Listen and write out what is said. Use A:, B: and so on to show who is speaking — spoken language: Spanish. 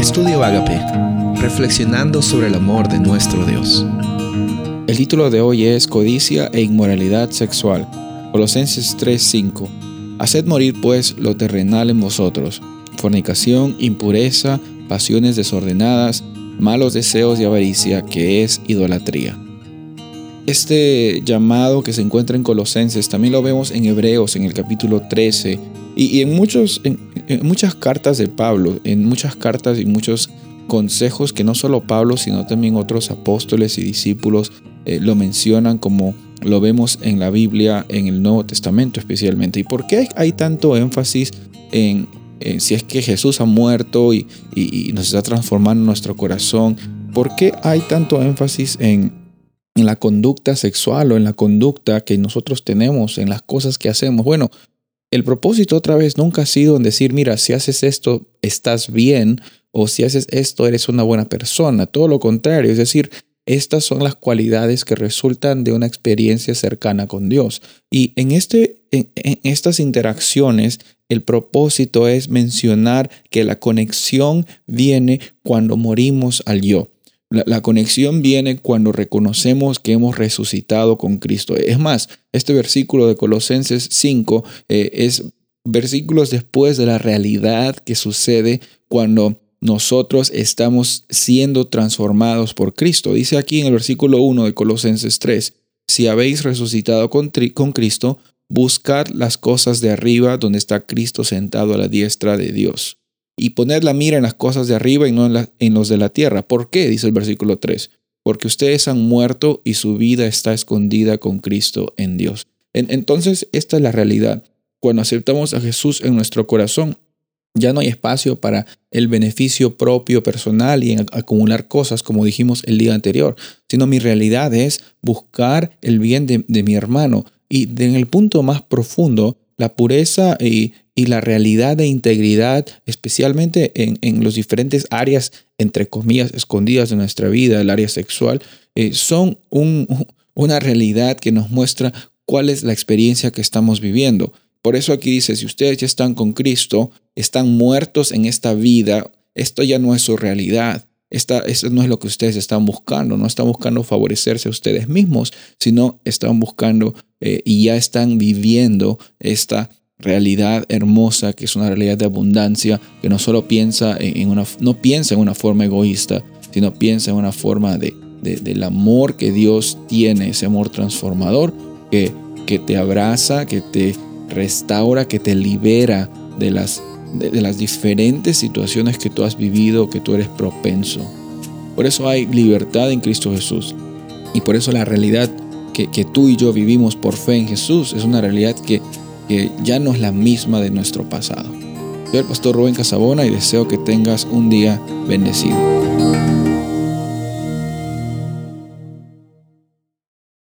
A: Estudio Agape, reflexionando sobre el amor de nuestro Dios.
B: El título de hoy es Codicia e inmoralidad sexual. Colosenses 3:5. Haced morir pues lo terrenal en vosotros, fornicación, impureza, pasiones desordenadas, malos deseos y avaricia, que es idolatría. Este llamado que se encuentra en Colosenses también lo vemos en Hebreos en el capítulo 13 y, en, muchos, en, muchas cartas de Pablo, en muchas cartas y muchos consejos que no solo Pablo, sino también otros apóstoles y discípulos eh, lo mencionan como lo vemos en la Biblia, en el Nuevo Testamento especialmente. ¿Y por qué hay tanto énfasis en, si es que Jesús ha muerto y, y, nos está transformando nuestro corazón? ¿Por qué hay tanto énfasis en, en la conducta sexual o en la conducta que nosotros tenemos, en las cosas que hacemos? Bueno, el propósito otra vez nunca ha sido en decir, mira, si haces esto, estás bien, o si haces esto, eres una buena persona. Todo lo contrario, es decir, estas son las cualidades que resultan de una experiencia cercana con Dios. Y en, este, en, estas interacciones, el propósito es mencionar que la conexión viene cuando morimos al yo. La, conexión viene cuando reconocemos que hemos resucitado con Cristo. Es más, este versículo de Colosenses 5 eh, es versículos después de la realidad que sucede cuando nosotros estamos siendo transformados por Cristo. Dice aquí en el versículo 1 de Colosenses 3, si habéis resucitado con, con Cristo, buscad las cosas de arriba donde está Cristo sentado a la diestra de Dios y poner la mira en las cosas de arriba y no en, los de la tierra. ¿Por qué? Dice el versículo 3. Porque ustedes han muerto y su vida está escondida con Cristo en Dios. entonces, esta es la realidad. Cuando aceptamos a Jesús en nuestro corazón, ya no hay espacio para el beneficio propio personal y en acumular cosas, como dijimos el día anterior, sino mi realidad es buscar el bien de, mi hermano. Y en el punto más profundo, la pureza y, la realidad de integridad, especialmente en, en las diferentes áreas, entre comillas, escondidas de nuestra vida, el área sexual, eh, son una realidad que nos muestra cuál es la experiencia que estamos viviendo. Por eso aquí dice, si ustedes ya están con Cristo, están muertos en esta vida, esto ya no es su realidad. Esta, esto no es lo que ustedes están buscando, no están buscando favorecerse a ustedes mismos, sino están buscando eh, y ya están viviendo esta realidad hermosa, que es una realidad de abundancia, que no solo piensa en una, no piensa en una forma egoísta, sino piensa en una forma de, del amor que Dios tiene, ese amor transformador que, que te abraza, que te restaura, que te libera de las, de, las diferentes situaciones que tú has vivido, que tú eres propenso. Por eso hay libertad en Cristo Jesús. Y por eso la realidad que, que, tú y yo vivimos por fe en Jesús es una realidad que que ya no es la misma de nuestro pasado. Soy el pastor Rubén Casabona y deseo que tengas un día bendecido.